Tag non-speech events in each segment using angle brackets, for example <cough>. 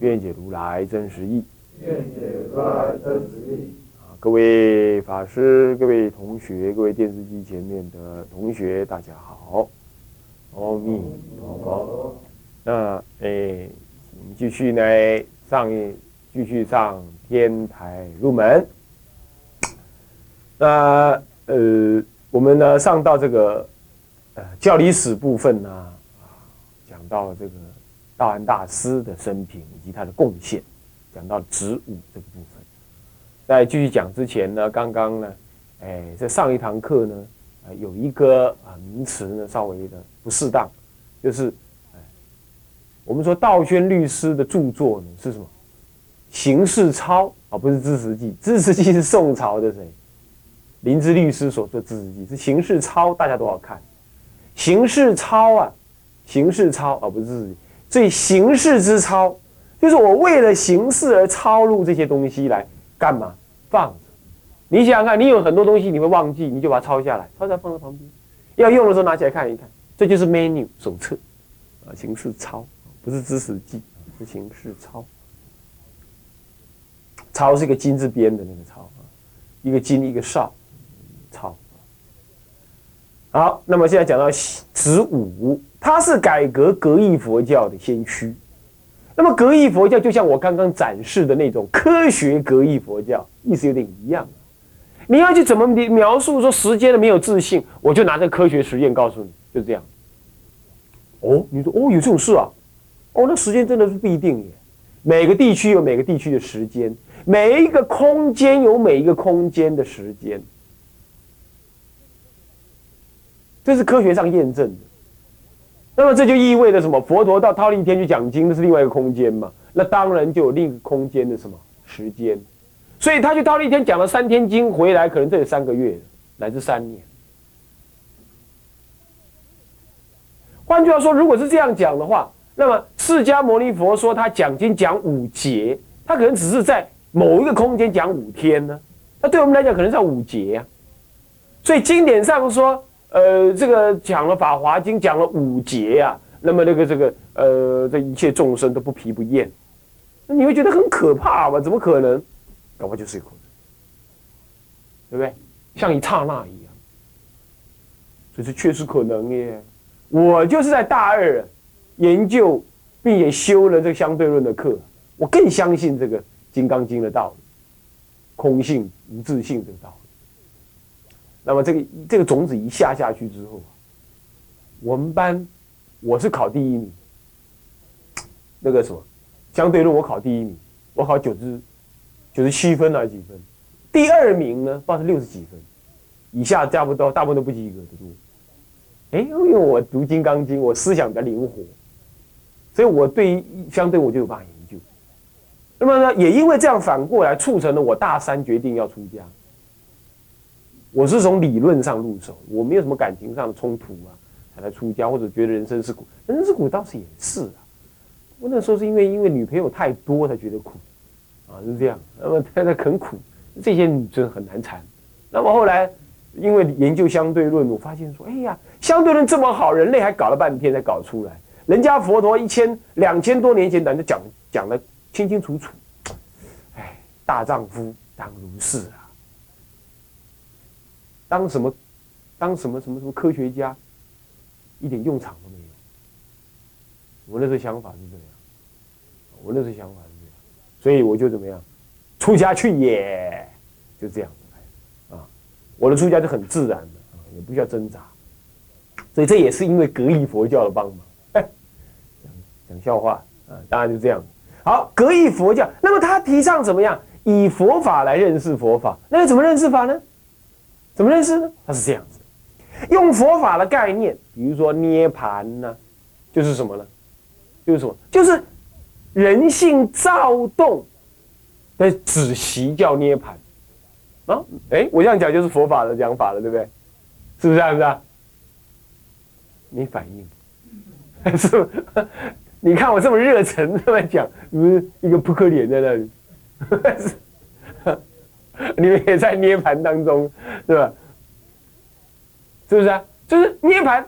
愿解如来真实义。愿解如来真实义。啊，各位法师、各位同学、各位电视机前面的同学，大家好，阿弥陀佛。那诶，请继续呢，上一继续上天台入门。那呃，我们呢上到这个呃教理史部分呢，啊，讲到这个道安大师的生平以及他的贡献，讲到植物这个部分。在继续讲之前呢，刚刚呢，哎，在上一堂课呢，呃，有一个啊名词呢稍微的不适当，就是，哎，我们说道宣律师的著作呢是什么？形式抄啊，不是知识记，知识记是宋朝的谁？林芝律师所做知识记是形式抄，大家都要看。形式抄啊，形式抄啊，不是知识记，所以形式之抄，就是我为了形式而抄录这些东西来干嘛？放着。你想想看，你有很多东西你会忘记，你就把它抄下来，抄下来放在旁边，要用的时候拿起来看一看，这就是 menu 手册啊，形式抄，不是知识记，是形式抄。抄是一个金字边的那个抄啊，一个金一个少，抄。好，那么现在讲到子午，他是改革格义佛教的先驱。那么格义佛教就像我刚刚展示的那种科学格义佛教，意思有点一样。你要去怎么描述说时间的没有自信，我就拿这科学实验告诉你，就这样。哦，你说哦有这种事啊？哦，那时间真的是不一定耶。每个地区有每个地区的时间，每一个空间有每一个空间的时间，这是科学上验证的。那么这就意味着什么？佛陀到忉利天去讲经，那是另外一个空间嘛？那当然就有另一个空间的什么时间？所以他去忉利天讲了三天经，回来可能这有三个月，乃至三年。换句话说，如果是这样讲的话，那么释迦牟尼佛说他讲经讲五节，他可能只是在某一个空间讲五天呢？那对我们来讲，可能是五节呀。所以经典上说，呃，这个讲了《法华经》讲了五节呀，那么那个这个呃，这一切众生都不疲不厌，那你会觉得很可怕吗？怎么可能？搞不就是可能，对不对？像一刹那一样，所以这确实可能耶。我就是在大二研究并且修了这个相对论的课，我更相信这个《金刚经》的道理，空性无自性这个道理。那么这个这个种子一下下去之后我们班我是考第一名，那个什么相对论我考第一名，我考九十九十七分还是几分？第二名呢，报是六十几分，以下差不多大部分都不及格的多。哎，因为我读《金刚经》，我思想比较灵活，所以我对相对我就有办法研究。那么呢，也因为这样反过来促成了我大三决定要出家。我是从理论上入手，我没有什么感情上的冲突啊，才来出家，或者觉得人生是苦，人生是苦倒是也是啊。我那时候是因为因为女朋友太多才觉得苦，啊是这样。那么太太很苦，这些女生很难缠。那么后来。因为研究相对论，我发现说，哎呀，相对论这么好，人类还搞了半天才搞出来。人家佛陀一千两千多年前，咱就讲讲的清清楚楚。哎，大丈夫当如是啊，当什么，当什么什么什么科学家，一点用场都没有。我那时候想法是这样，我那时候想法是这样，所以我就怎么样，出家去也，就这样。啊我的出家就很自然的，也不需要挣扎，所以这也是因为格义佛教的帮忙。讲讲笑话啊，当然就这样。好，格义佛教，那么他提倡怎么样？以佛法来认识佛法，那怎么认识法呢？怎么认识呢？它是这样子，用佛法的概念，比如说涅盘呢，就是什么呢？就是什么？就是人性躁动的止息叫涅盘啊！哎，我这样讲就是佛法的讲法了，对不对？是不是这样子啊？没反应，<laughs> 是不？<laughs> 你看我这么热忱这么讲，是一个扑克脸在那里，<laughs> <laughs> 你们也在涅盘当中，是吧？是不是啊？就是涅盘，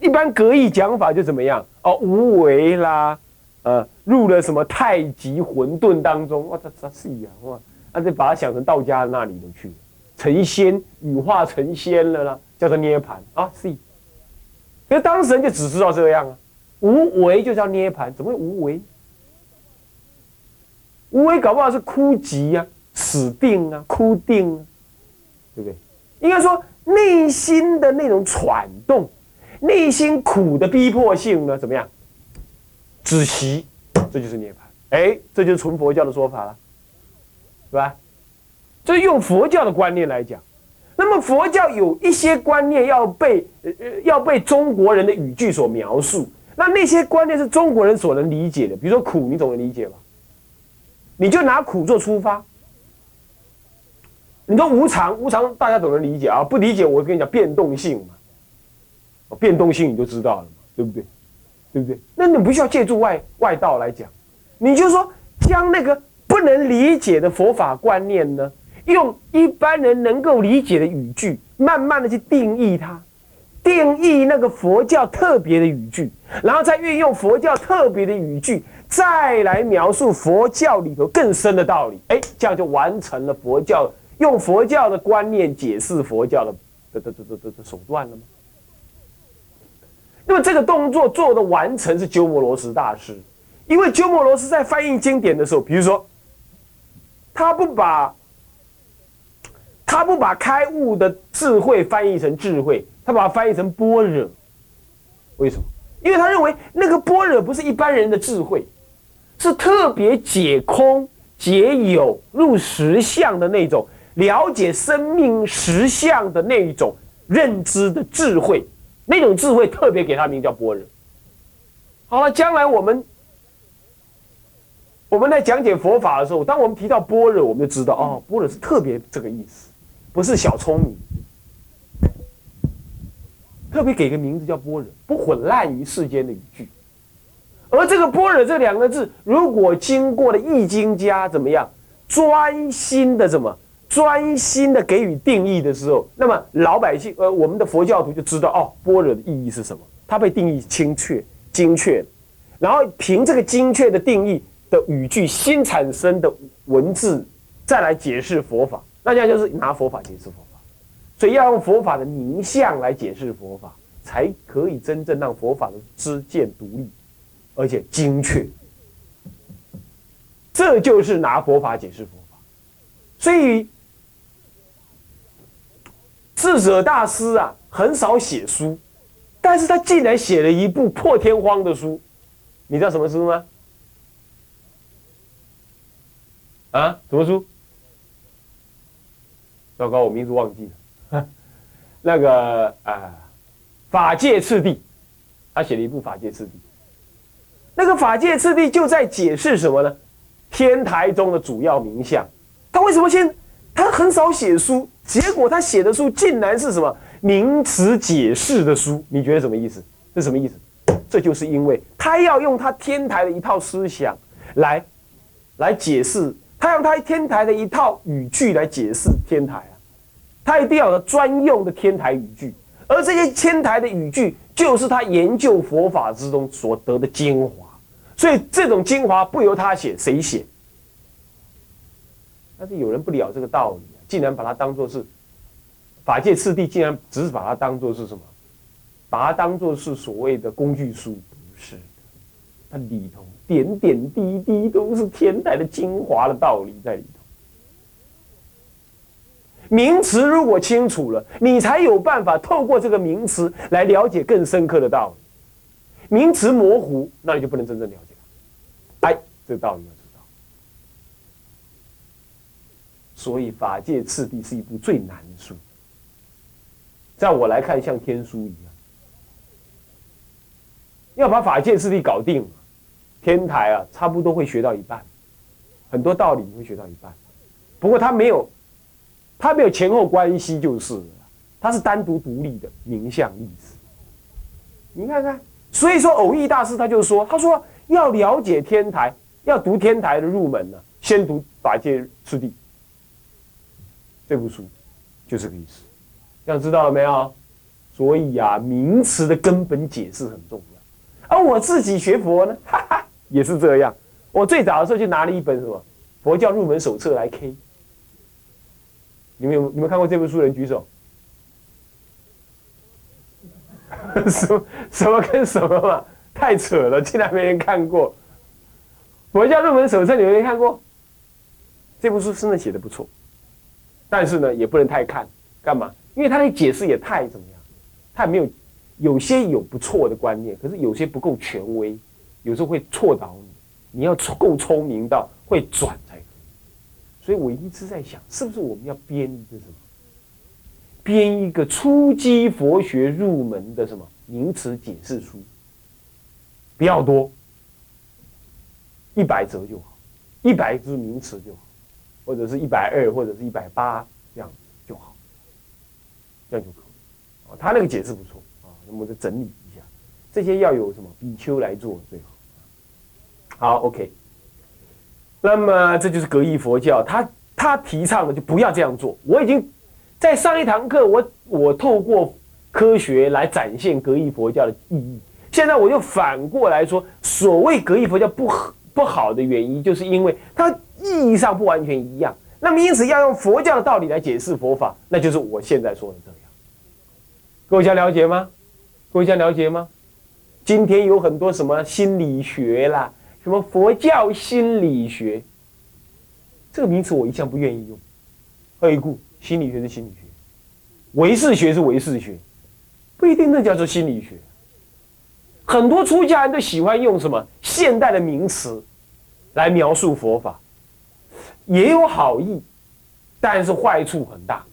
一般格义讲法就怎么样？哦，无为啦，呃，入了什么太极混沌当中？哇，这这是呀，哇，那就把它想成道家那里头去，成仙，羽化成仙了啦，叫做涅盘啊，是。因为当事人就只知道这样啊，无为就叫涅盘，怎么会无为？无为搞不好是枯寂呀，死定啊，哭定啊，对不对？应该说内心的那种喘动，内心苦的逼迫性呢，怎么样？止息，这就是涅槃。哎，这就是纯佛教的说法了，是吧？这是用佛教的观念来讲。那么佛教有一些观念要被呃要被中国人的语句所描述，那那些观念是中国人所能理解的，比如说苦，你总能理解吧？你就拿苦做出发，你说无常，无常大家都能理解啊，不理解我跟你讲变动性嘛，变动性你就知道了嘛，对不对？对不对？那你不需要借助外外道来讲，你就说将那个不能理解的佛法观念呢？用一般人能够理解的语句，慢慢的去定义它，定义那个佛教特别的语句，然后再运用佛教特别的语句，再来描述佛教里头更深的道理。哎，这样就完成了佛教用佛教的观念解释佛教的的的的的的手段了吗？那么这个动作做的完成是鸠摩罗什大师，因为鸠摩罗什在翻译经典的时候，比如说他不把。他不把开悟的智慧翻译成智慧，他把它翻译成般若。为什么？因为他认为那个般若不是一般人的智慧，是特别解空、解有、入实相的那种了解生命实相的那一种认知的智慧。那种智慧特别给他名叫般若。好了，将来我们我们在讲解佛法的时候，当我们提到般若，我们就知道哦，般若是特别这个意思。不是小聪明，特别给个名字叫般若，不混乱于世间的语句。而这个般若这两个字，如果经过了易经家怎么样专心的怎么专心的给予定义的时候，那么老百姓呃我们的佛教徒就知道哦，般若的意义是什么？它被定义精确精确，然后凭这个精确的定义的语句新产生的文字，再来解释佛法。那这样就是拿佛法解释佛法，所以要用佛法的名相来解释佛法，才可以真正让佛法的知见独立，而且精确。这就是拿佛法解释佛法。所以智者大师啊，很少写书，但是他竟然写了一部破天荒的书，你知道什么书吗？啊，什么书？糟糕，我名字忘记了。<laughs> 那个啊，法界次第，他写了一部《法界次第》。那个《法界次第》就在解释什么呢？天台中的主要名相。他为什么先？他很少写书，结果他写的书竟然是什么名词解释的书？你觉得什么意思？这什么意思？这就是因为他要用他天台的一套思想来来解释，他用他天台的一套语句来解释天台啊。他一定要有专用的天台语句，而这些天台的语句就是他研究佛法之中所得的精华，所以这种精华不由他写，谁写？但是有人不了这个道理，竟然把它当做是法界次第，竟然只是把它当做是什么？把它当做是所谓的工具书，不是它里头点点滴滴都是天台的精华的道理在里头。名词如果清楚了，你才有办法透过这个名词来了解更深刻的道理。名词模糊，那你就不能真正了解。哎，这个道理要知道。所以《法界次第》是一部最难的书，在我来看，像天书一样，要把《法界次第》搞定，天台啊，差不多会学到一半，很多道理你会学到一半。不过它没有，它没有前后关系，就是了。它是单独独立的名相意思。你看看，所以说偶益大师他就说，他说要了解天台，要读天台的入门呢，先读《法界次第》这部书，就这个意思。这样知道了没有？所以啊，名词的根本解释很重要。而我自己学佛呢，哈哈，也是这样。我最早的时候就拿了一本什么《佛教入门手册》来 K。你们有你们看过这本书？人举手。<laughs> 什么什么跟什么嘛？太扯了，竟然没人看过。佛教入门手册，你们没看过？这部书真的写的不错，但是呢，也不能太看。干嘛？因为他的解释也太怎么样？太没有，有些有不错的观念，可是有些不够权威，有时候会错导你。你要够聪明到会转才可以。所以我一直在想，是不是我们要编一个什么？编一个初级佛学入门的什么名词解释书，不要多，一百则就好，一百字名词就好，或者是一百二，或者是一百八这样就好，这样就可以。他那个解释不错啊，那么再整理一下，这些要有什么比丘来做最好。好，OK。那么这就是格义佛教，他他提倡的就不要这样做。我已经。在上一堂课，我我透过科学来展现格义佛教的意义。现在我就反过来说，所谓格义佛教不不好的原因，就是因为他意义上不完全一样。那么因此要用佛教的道理来解释佛法，那就是我现在说的这样。各位想了解吗？各位想了解吗？今天有很多什么心理学啦，什么佛教心理学，这个名词我一向不愿意用。何以故？心理学是心理学，唯识学是唯识学，不一定那叫做心理学。很多出家人都喜欢用什么现代的名词来描述佛法，也有好意，但是坏处很大。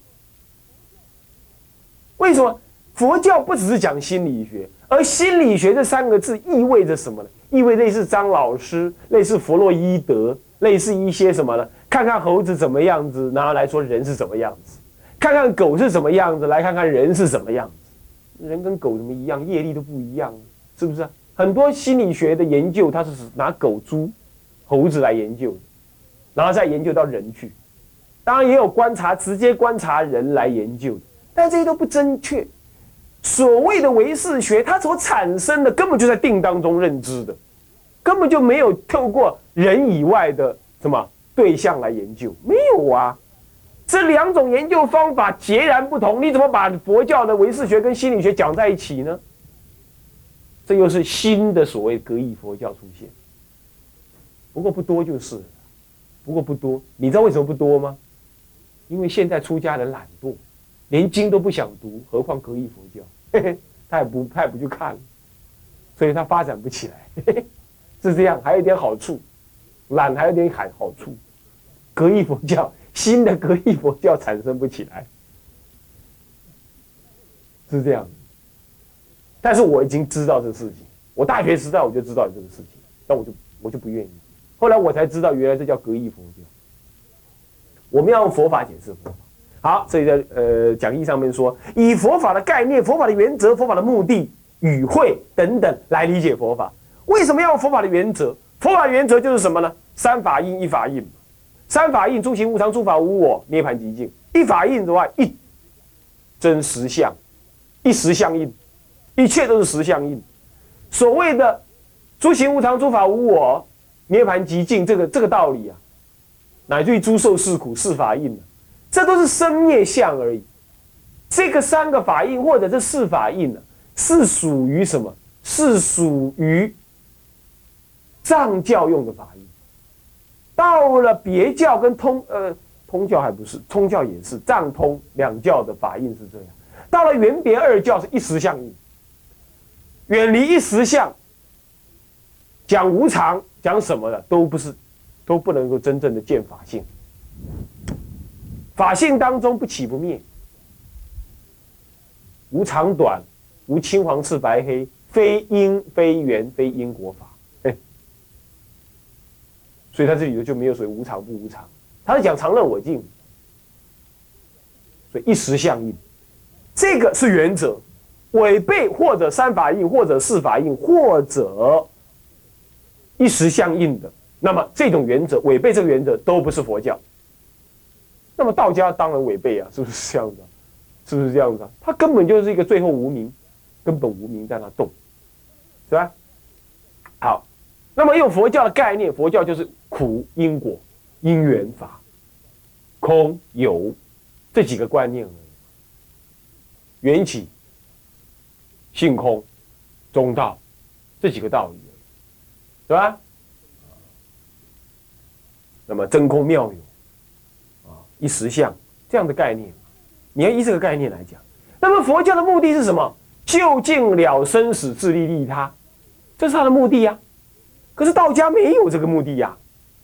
为什么？佛教不只是讲心理学，而心理学这三个字意味着什么呢？意味类似张老师，类似弗洛伊德，类似一些什么呢？看看猴子怎么样子，然后来说人是什么样子；看看狗是什么样子，来看看人是什么样子。人跟狗怎么一样？业力都不一样，是不是？很多心理学的研究，它是拿狗、猪、猴子来研究，然后再研究到人去。当然也有观察，直接观察人来研究，但这些都不正确。所谓的唯识学，它所产生的根本就在定当中认知的，根本就没有透过人以外的什么。对象来研究没有啊？这两种研究方法截然不同，你怎么把佛教的唯识学跟心理学讲在一起呢？这又是新的所谓格义佛教出现，不过不多就是，不过不多。你知道为什么不多吗？因为现在出家人懒惰，连经都不想读，何况格义佛教？嘿嘿，他也不他也不去看，所以他发展不起来，嘿嘿，是这样。还有一点好处，懒还有点好好处。格义佛教，新的格义佛教产生不起来，是这样。但是我已经知道这事情，我大学时代我就知道有这个事情，但我就我就不愿意。后来我才知道，原来这叫格义佛教。我们要用佛法解释佛法。好，所以在呃讲义上面说，以佛法的概念、佛法的原则、佛法的目的、语汇等等来理解佛法。为什么要用佛法的原则？佛法原则就是什么呢？三法印，一法印。三法印：诸行无常，诸法无我，涅盘极境。一法印的话，一真实相，一实相印，一切都是实相印。所谓的诸行无常，诸法无我，涅盘极境，这个这个道理啊，乃至于诸受是苦，是法印这都是生灭相而已。这个三个法印或者这四法印呢，是属于什么？是属于藏教用的法印。到了别教跟通呃通教还不是，通教也是藏通两教的法印是这样。到了原别二教是一时相应，远离一时相，讲无常讲什么的都不是，都不能够真正的见法性。法性当中不起不灭，无长短，无青黄赤白黑，非因非缘非因果法。哎 <laughs> 所以他这里头就没有所谓无常不无常，他是讲常乐我净，所以一时相应，这个是原则，违背或者三法印，或者四法印，或者一时相应的，那么这种原则违背这个原则都不是佛教。那么道家当然违背啊，是不是这样子？<laughs> 是不是这样子？他根本就是一个最后无名，根本无名在那动，是吧？好，那么用佛教的概念，佛教就是苦因果、因缘法、空有这几个观念。缘起、性空、中道这几个道理，是吧？那么真空妙有啊，一实相这样的概念，你要依这个概念来讲。那么佛教的目的是什么？究竟了生死，自利利他。这是他的目的呀，可是道家没有这个目的呀，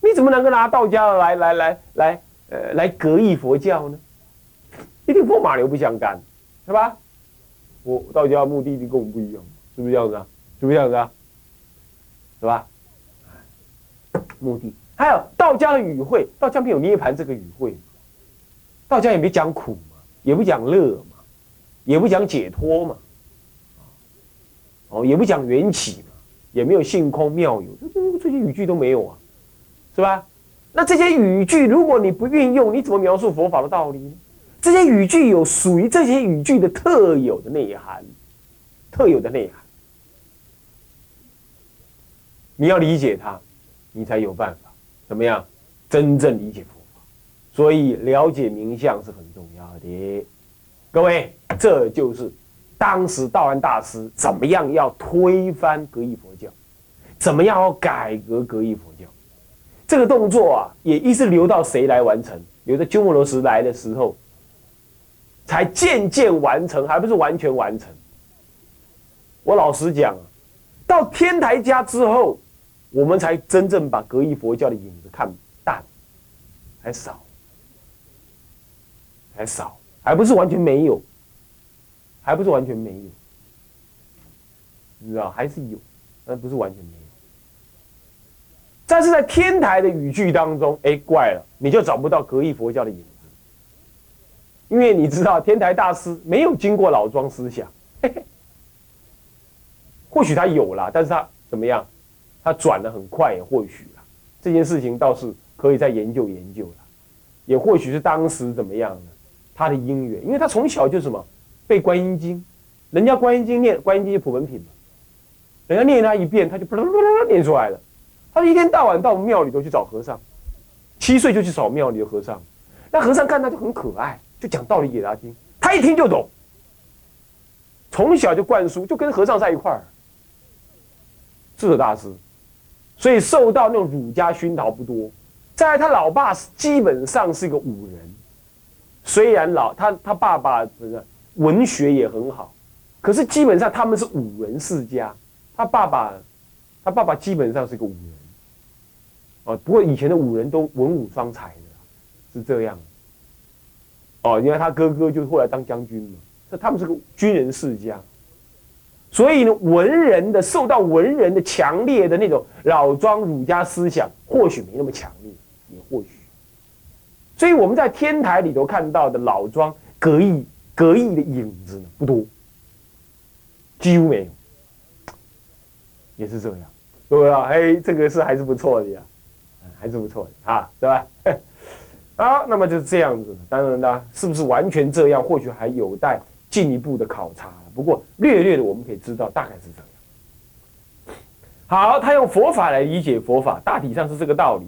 你怎么能够拿道家来来来来呃来格义佛教呢？一定风马牛不相干，是吧？我道家目的跟我们不一样，是不是这样子啊？是不是这样子啊？是吧？目的还有道家的语汇，道家没有涅盘这个语汇，道家也没讲苦嘛，也不讲乐嘛，也不讲解脱嘛，哦，也不讲缘起嘛。也没有性空妙有，这些语句都没有啊，是吧？那这些语句如果你不运用，你怎么描述佛法的道理呢？这些语句有属于这些语句的特有的内涵，特有的内涵，你要理解它，你才有办法怎么样真正理解佛法。所以了解名相是很重要的。各位，这就是。当时道安大师怎么样要推翻格义佛教？怎么样要改革格义佛教？这个动作啊，也一直留到谁来完成？留到鸠摩罗什来的时候，才渐渐完成，还不是完全完成。我老实讲，到天台家之后，我们才真正把格义佛教的影子看淡，还少，还少，还不是完全没有。还不是完全没有，你知道还是有，但不是完全没有。但是在天台的语句当中，哎，怪了，你就找不到格义佛教的影子，因为你知道天台大师没有经过老庄思想，或许他有了，但是他怎么样？他转的很快，也或许啊，这件事情倒是可以再研究研究了，也或许是当时怎么样呢？他的因缘，因为他从小就什么？背观音经，人家观音经念观音经普门品嘛，人家念他一遍，他就噗噜噜噜念出来了。他一天到晚到庙里头去找和尚，七岁就去找庙里的和尚，那和尚看他就很可爱，就讲道理给他听，他一听就懂。从小就灌输，就跟和尚在一块儿。智者大师，所以受到那种儒家熏陶不多。在他老爸基本上是一个武人，虽然老他他爸爸不是。文学也很好，可是基本上他们是武人世家。他爸爸，他爸爸基本上是个武人，哦，不过以前的武人都文武双才的，是这样。哦，因为他哥哥就后来当将军嘛，这他们是个军人世家，所以呢，文人的受到文人的强烈的那种老庄儒家思想，或许没那么强烈，也或许。所以我们在天台里头看到的老庄格义。格义的影子呢不多，几乎没有，也是这样，对不对啊？哎，这个是还是不错的呀，还是不错的啊，对吧？好，<laughs> 那么就是这样子。当然呢，是不是完全这样？或许还有待进一步的考察。不过略略的，我们可以知道大概是这样。好，他用佛法来理解佛法，大体上是这个道理。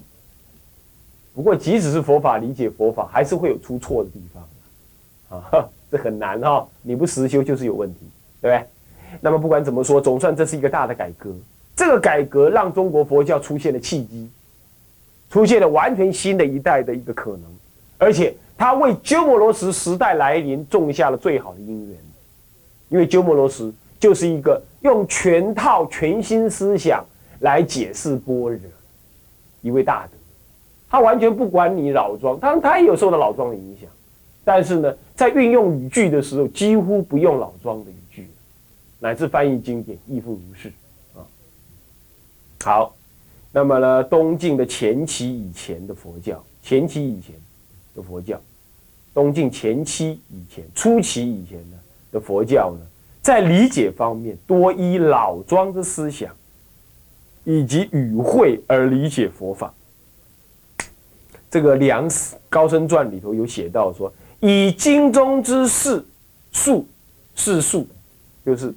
不过，即使是佛法理解佛法，还是会有出错的地方啊。这很难哈，你不实修就是有问题，对不对？那么不管怎么说，总算这是一个大的改革。这个改革让中国佛教出现了契机，出现了完全新的一代的一个可能，而且他为鸠摩罗什时代来临种下了最好的因缘。因为鸠摩罗什就是一个用全套全新思想来解释般若一位大德，他完全不管你老庄，当然他也有受到老庄的影响。但是呢，在运用语句的时候，几乎不用老庄的语句，乃至翻译经典亦复如是啊。好，那么呢，东晋的前期以前的佛教，前期以前的佛教，东晋前期以前、初期以前呢的佛教呢，在理解方面多依老庄的思想以及语汇而理解佛法。这个《梁高僧传》里头有写到说，以经中之事述世述，就是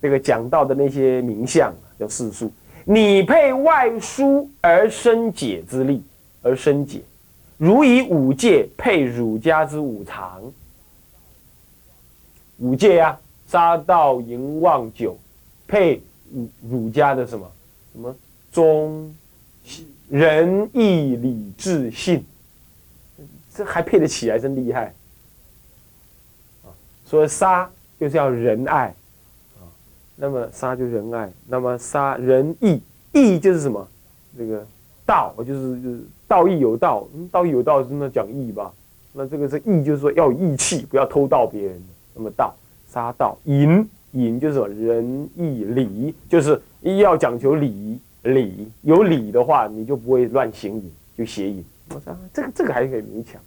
这个讲到的那些名相叫世数，拟配外书而生解之力，而生解，如以五戒配儒家之五常。五戒啊，杀盗淫妄酒，配儒儒家的什么什么忠。仁义礼智信，这还配得起来，真厉害啊！说杀就是要仁爱啊，那么杀就仁爱，那么杀仁义，义就是什么？这个道就是道义有道，道义有道是那讲义吧？那这个是义，就是说要义气，不要偷盗别人。那么道杀道淫淫就是什么？仁义礼就是一要讲求礼。礼有礼的话，你就不会乱行淫，就邪淫。我说这个这个还可以勉强，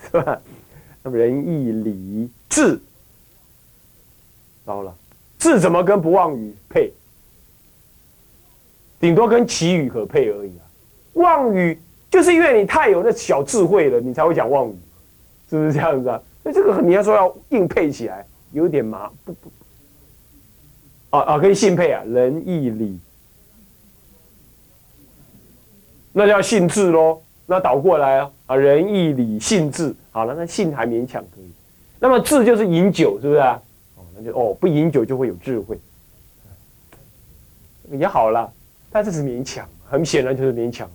是吧？<laughs> 那么仁义礼智，糟了，智怎么跟不忘语配？顶多跟祈语可配而已啊。妄语就是因为你太有那小智慧了，你才会讲妄语，是不是这样子啊？所以这个你要说要硬配起来，有点麻不不。啊啊，可以信配啊，仁义礼。那叫信智喽，那倒过来啊啊，仁义礼信智，好了，那信还勉强可以，那么智就是饮酒，是不是啊？哦，那就哦，不饮酒就会有智慧，也好了，但这是勉强，很显然就是勉强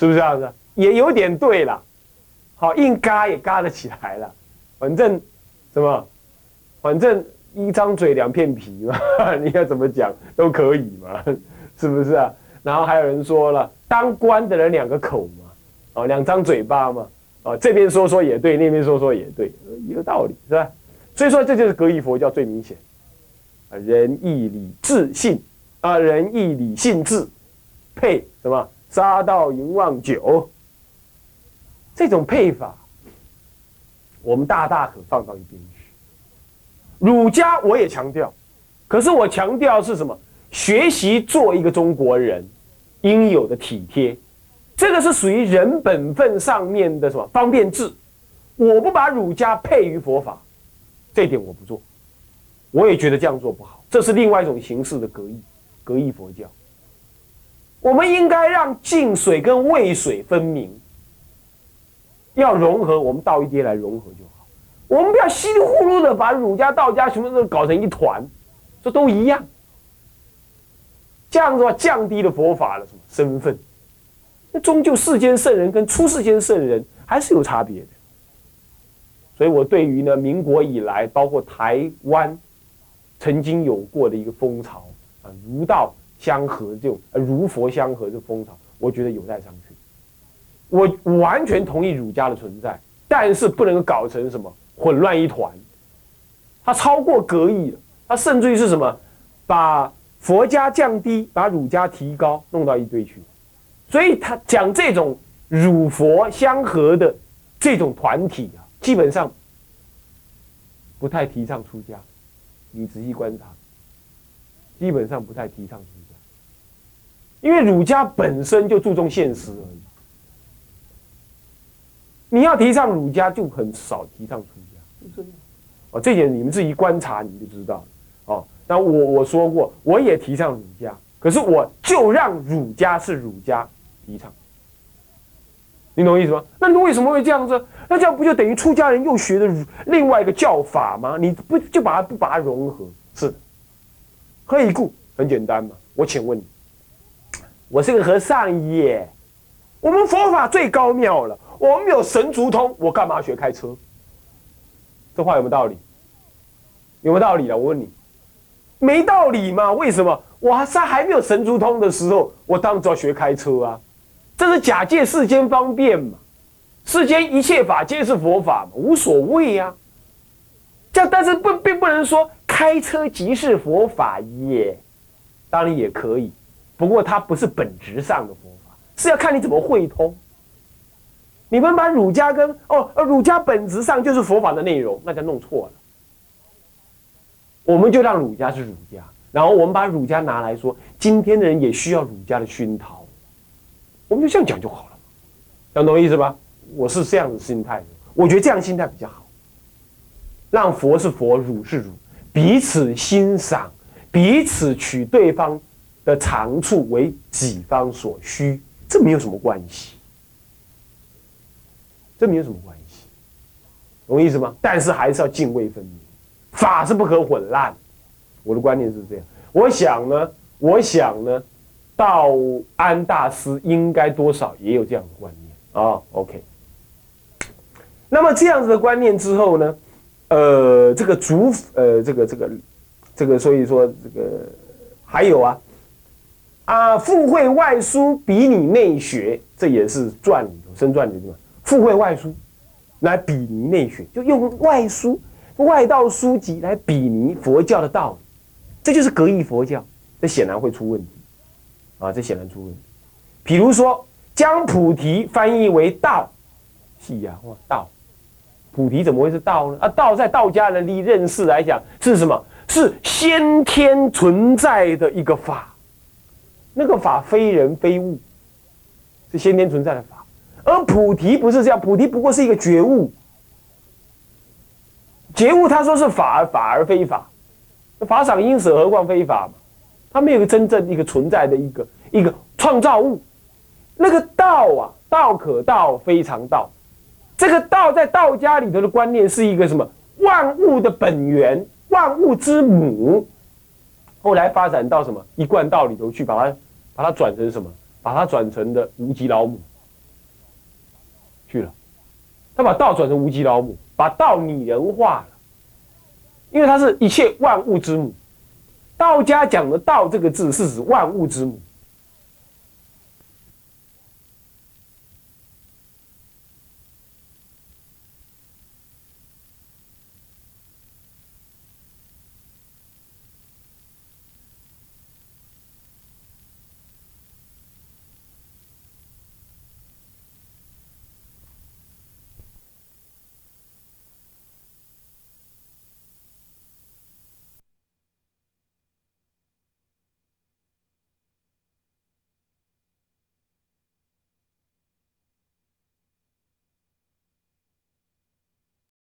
是不是这样子？也有点对了，好，硬嘎也嘎得起来了，反正什么，反正一张嘴两片皮嘛，<laughs> 你要怎么讲都可以嘛，<laughs> 是不是啊？然后还有人说了。当官的人两个口嘛，哦，两张嘴巴嘛，哦，这边说说也对，那边说说也对，一个道理是吧？所以说这就是格义佛教最明显，仁义礼智信，啊，仁义礼信智，配什么？杀盗淫妄酒，这种配法，我们大大可放到一边去。儒家我也强调，可是我强调是什么？学习做一个中国人。应有的体贴，这个是属于人本分上面的什么方便治？我不把儒家配于佛法，这点我不做。我也觉得这样做不好，这是另外一种形式的格义，格义佛教。我们应该让净水跟渭水分明，要融合，我们倒一跌来融合就好。我们不要稀里糊涂的把儒家、道家什么都搞成一团，这都一样。这样的话，降低了佛法的什么身份？那终究世间圣人跟出世间圣人还是有差别的。所以我对于呢，民国以来，包括台湾曾经有过的一个风潮啊，儒道相合这种呃儒佛相合的风潮，我觉得有待商榷。我完全同意儒家的存在，但是不能搞成什么混乱一团。它超过格义了，它甚至于是什么把。佛家降低，把儒家提高，弄到一堆去，所以他讲这种儒佛相合的这种团体啊，基本上不太提倡出家。你仔细观察，基本上不太提倡出家，因为儒家本身就注重现实而已。你要提倡儒家，就很少提倡出家，就这样。哦，这点你们自己观察，你就知道了。哦。那我我说过，我也提倡儒家，可是我就让儒家是儒家提倡，你懂我意思吗？那你为什么会这样子？那这样不就等于出家人又学的另外一个教法吗？你不就把它不把它融合？是，何以故？很简单嘛。我请问你，我是个和尚耶，我们佛法最高妙了，我们有神足通，我干嘛学开车？这话有没有道理？有没有道理啊？我问你。没道理嘛？为什么？我在还没有神足通的时候，我当然要学开车啊！这是假借世间方便嘛？世间一切法皆是佛法嘛，无所谓呀。这，但是不并不能说开车即是佛法耶。当然也可以，不过它不是本质上的佛法，是要看你怎么会通。你们把儒家跟哦，儒家本质上就是佛法的内容，那就弄错了。我们就让儒家是儒家，然后我们把儒家拿来说，今天的人也需要儒家的熏陶，我们就这样讲就好了，讲懂意思吧？我是这样的心态，我觉得这样心态比较好。让佛是佛，儒是儒，彼此欣赏，彼此取对方的长处为己方所需，这没有什么关系，这没有什么关系，懂意思吗？但是还是要泾渭分明，法是不可混乱。我的观念是这样，我想呢，我想呢，道安大师应该多少也有这样的观念啊。OK，那么这样子的观念之后呢？呃，这个主呃，这个这个这个，所以说这个还有啊啊，附会外书比拟内学，这也是传里头生传里头附会外书来比拟内学，就用外书外道书籍来比拟佛教的道理，这就是格义佛教，这显然会出问题啊，这显然出问题。比如说将菩提翻译为道，是呀，哇，道。菩提怎么会是道呢？啊，道在道家人的认识来讲是什么？是先天存在的一个法，那个法非人非物，是先天存在的法。而菩提不是这样，菩提不过是一个觉悟，觉悟他说是法而，法而非法，法赏因舍何况非法嘛？他没有个真正一个存在的一个一个创造物，那个道啊，道可道非常道。这个道在道家里头的观念是一个什么？万物的本源，万物之母。后来发展到什么？一贯道里头去，把它把它转成什么？把它转成的无极老母去了。他把道转成无极老母，把道拟人化了，因为它是一切万物之母。道家讲的道这个字是指万物之母，